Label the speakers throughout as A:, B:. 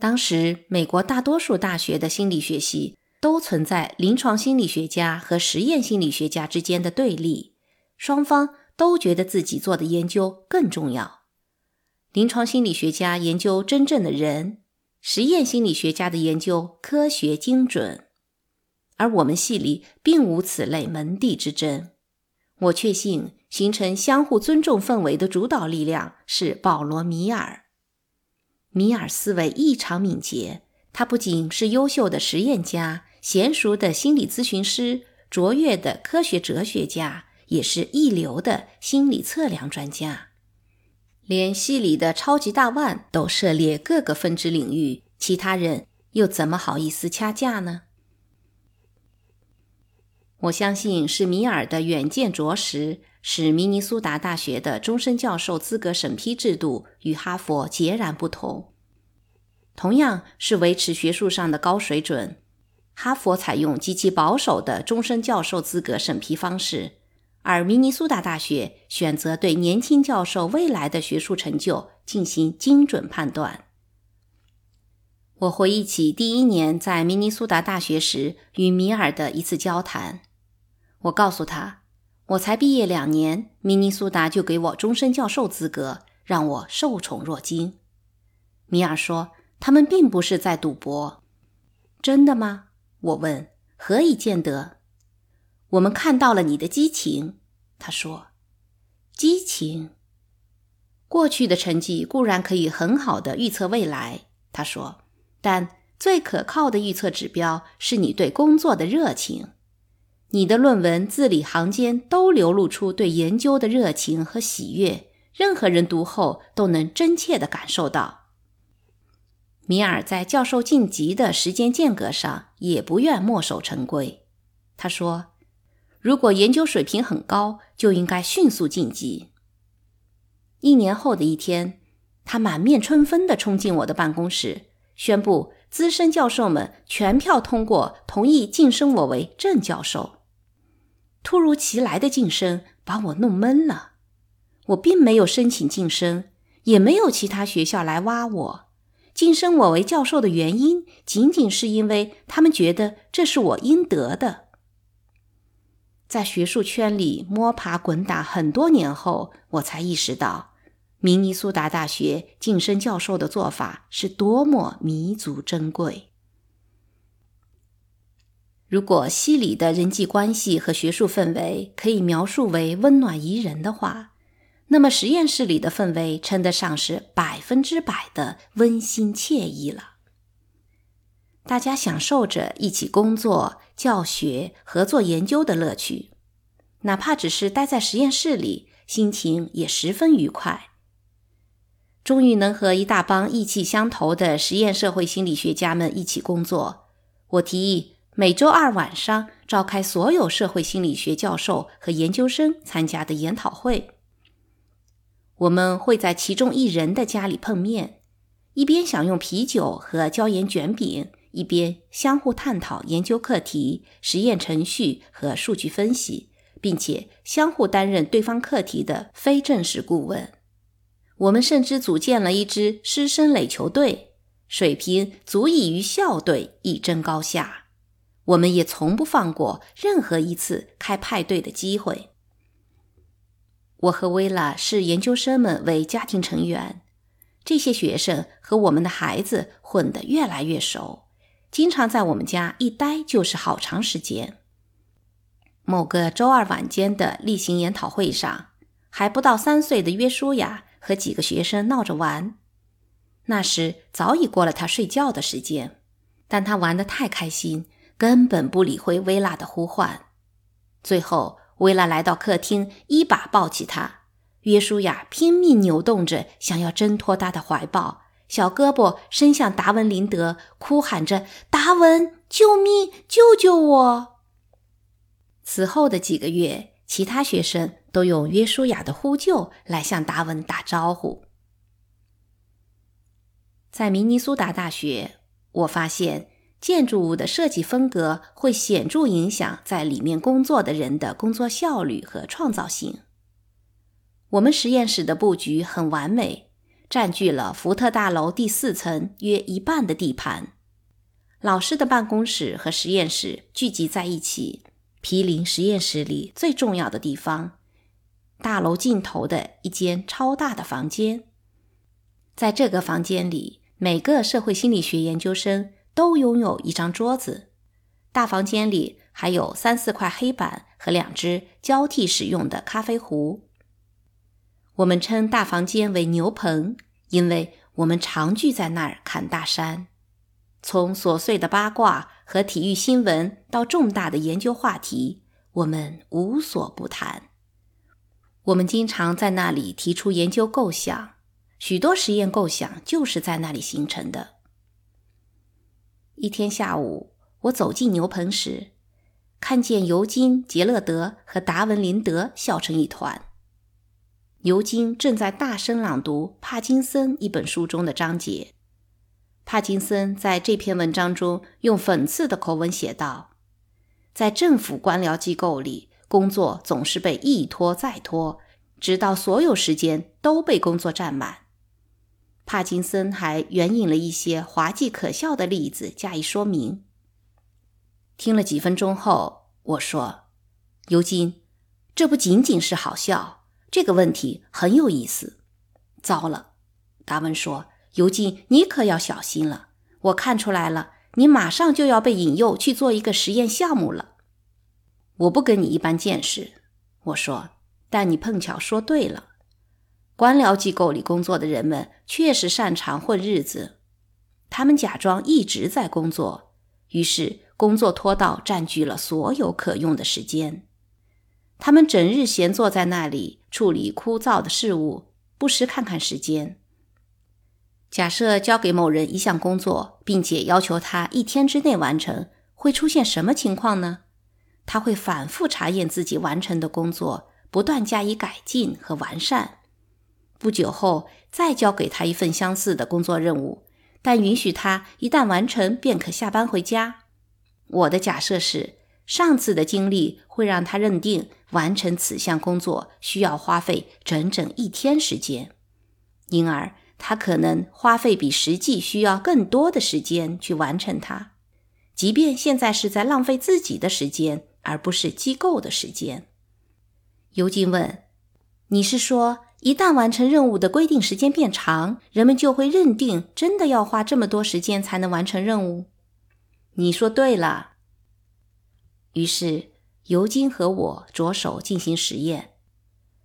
A: 当时，美国大多数大学的心理学系都存在临床心理学家和实验心理学家之间的对立，双方都觉得自己做的研究更重要。临床心理学家研究真正的人，实验心理学家的研究科学精准，而我们系里并无此类门第之争。我确信，形成相互尊重氛围的主导力量是保罗·米尔。米尔思维异常敏捷，他不仅是优秀的实验家、娴熟的心理咨询师、卓越的科学哲学家，也是一流的心理测量专家。连系里的超级大腕都涉猎各个分支领域，其他人又怎么好意思掐架呢？我相信是米尔的远见卓识。使明尼苏达大学的终身教授资格审批制度与哈佛截然不同。同样是维持学术上的高水准，哈佛采用极其保守的终身教授资格审批方式，而明尼苏达大学选择对年轻教授未来的学术成就进行精准判断。我回忆起第一年在明尼苏达大学时与米尔的一次交谈，我告诉他。我才毕业两年，明尼苏达就给我终身教授资格，让我受宠若惊。米尔说：“他们并不是在赌博。”真的吗？我问。何以见得？我们看到了你的激情。他说：“激情。”过去的成绩固然可以很好的预测未来，他说，但最可靠的预测指标是你对工作的热情。你的论文字里行间都流露出对研究的热情和喜悦，任何人读后都能真切地感受到。米尔在教授晋级的时间间隔上也不愿墨守成规。他说：“如果研究水平很高，就应该迅速晋级。”一年后的一天，他满面春风地冲进我的办公室，宣布资深教授们全票通过，同意晋升我为正教授。突如其来的晋升把我弄懵了。我并没有申请晋升，也没有其他学校来挖我。晋升我为教授的原因，仅仅是因为他们觉得这是我应得的。在学术圈里摸爬滚打很多年后，我才意识到，明尼苏达大学晋升教授的做法是多么弥足珍贵。如果西里的人际关系和学术氛围可以描述为温暖宜人的话，那么实验室里的氛围称得上是百分之百的温馨惬意了。大家享受着一起工作、教学、合作研究的乐趣，哪怕只是待在实验室里，心情也十分愉快。终于能和一大帮意气相投的实验社会心理学家们一起工作，我提议。每周二晚上召开所有社会心理学教授和研究生参加的研讨会。我们会在其中一人的家里碰面，一边享用啤酒和椒盐卷饼，一边相互探讨研究课题、实验程序和数据分析，并且相互担任对方课题的非正式顾问。我们甚至组建了一支师生垒球队，水平足以与校队一争高下。我们也从不放过任何一次开派对的机会。我和薇拉视研究生们为家庭成员，这些学生和我们的孩子混得越来越熟，经常在我们家一待就是好长时间。某个周二晚间的例行研讨会上，还不到三岁的约书亚和几个学生闹着玩，那时早已过了他睡觉的时间，但他玩得太开心。根本不理会薇拉的呼唤，最后薇拉来到客厅，一把抱起他。约书亚拼命扭动着，想要挣脱他的怀抱，小胳膊伸向达文林德，哭喊着：“达文，救命！救救我！”此后的几个月，其他学生都用约书亚的呼救来向达文打招呼。在明尼苏达大学，我发现。建筑物的设计风格会显著影响在里面工作的人的工作效率和创造性。我们实验室的布局很完美，占据了福特大楼第四层约一半的地盘。老师的办公室和实验室聚集在一起，毗邻实验室里最重要的地方——大楼尽头的一间超大的房间。在这个房间里，每个社会心理学研究生都拥有一张桌子。大房间里还有三四块黑板和两只交替使用的咖啡壶。我们称大房间为牛棚，因为我们常聚在那儿侃大山。从琐碎的八卦和体育新闻到重大的研究话题，我们无所不谈。我们经常在那里提出研究构想，许多实验构想就是在那里形成的。一天下午，我走进牛棚时，看见尤金·杰勒德和达文·林德笑成一团。尤金正在大声朗读《帕金森》一本书中的章节。帕金森在这篇文章中用讽刺的口吻写道：“在政府官僚机构里，工作总是被一拖再拖，直到所有时间都被工作占满。”帕金森还援引了一些滑稽可笑的例子加以说明。听了几分钟后，我说：“尤金，这不仅仅是好笑，这个问题很有意思。”糟了，达文说。尤金，你可要小心了！我看出来了，你马上就要被引诱去做一个实验项目了。我不跟你一般见识，我说，但你碰巧说对了。官僚机构里工作的人们确实擅长混日子，他们假装一直在工作，于是工作拖到占据了所有可用的时间。他们整日闲坐在那里处理枯燥的事物，不时看看时间。假设交给某人一项工作，并且要求他一天之内完成，会出现什么情况呢？他会反复查验自己完成的工作，不断加以改进和完善。不久后，再交给他一份相似的工作任务，但允许他一旦完成便可下班回家。我的假设是，上次的经历会让他认定完成此项工作需要花费整整一天时间，因而。他可能花费比实际需要更多的时间去完成它，即便现在是在浪费自己的时间，而不是机构的时间。尤金问：“你是说，一旦完成任务的规定时间变长，人们就会认定真的要花这么多时间才能完成任务？”你说对了。于是，尤金和我着手进行实验。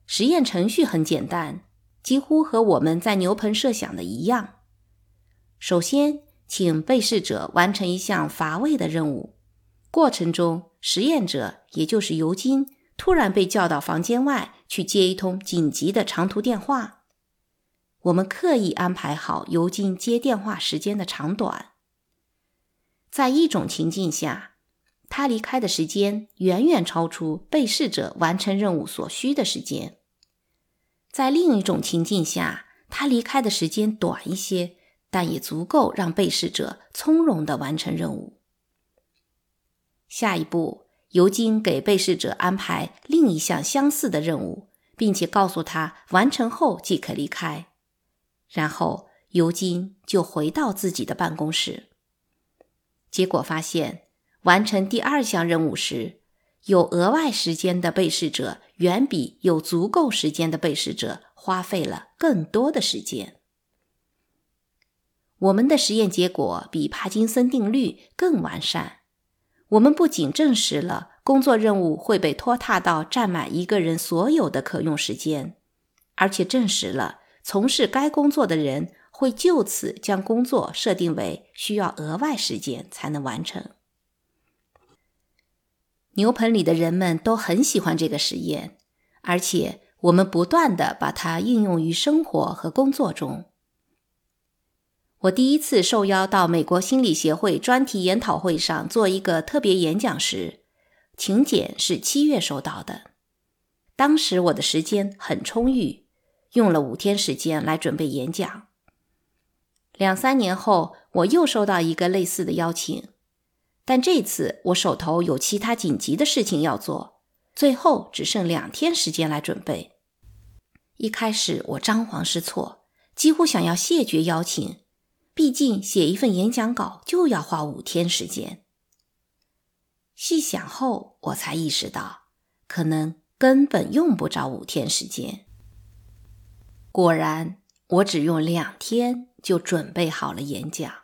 A: 实验程序很简单。几乎和我们在牛棚设想的一样。首先，请被试者完成一项乏味的任务。过程中，实验者也就是尤金突然被叫到房间外去接一通紧急的长途电话。我们刻意安排好尤金接电话时间的长短。在一种情境下，他离开的时间远远超出被试者完成任务所需的时间。在另一种情境下，他离开的时间短一些，但也足够让被试者从容地完成任务。下一步，尤金给被试者安排另一项相似的任务，并且告诉他完成后即可离开。然后，尤金就回到自己的办公室。结果发现，完成第二项任务时，有额外时间的被试者远比有足够时间的被试者花费了更多的时间。我们的实验结果比帕金森定律更完善。我们不仅证实了工作任务会被拖沓到占满一个人所有的可用时间，而且证实了从事该工作的人会就此将工作设定为需要额外时间才能完成。牛棚里的人们都很喜欢这个实验，而且我们不断的把它应用于生活和工作中。我第一次受邀到美国心理协会专题研讨会上做一个特别演讲时，请柬是七月收到的。当时我的时间很充裕，用了五天时间来准备演讲。两三年后，我又收到一个类似的邀请。但这次我手头有其他紧急的事情要做，最后只剩两天时间来准备。一开始我张皇失措，几乎想要谢绝邀请。毕竟写一份演讲稿就要花五天时间。细想后，我才意识到，可能根本用不着五天时间。果然，我只用两天就准备好了演讲。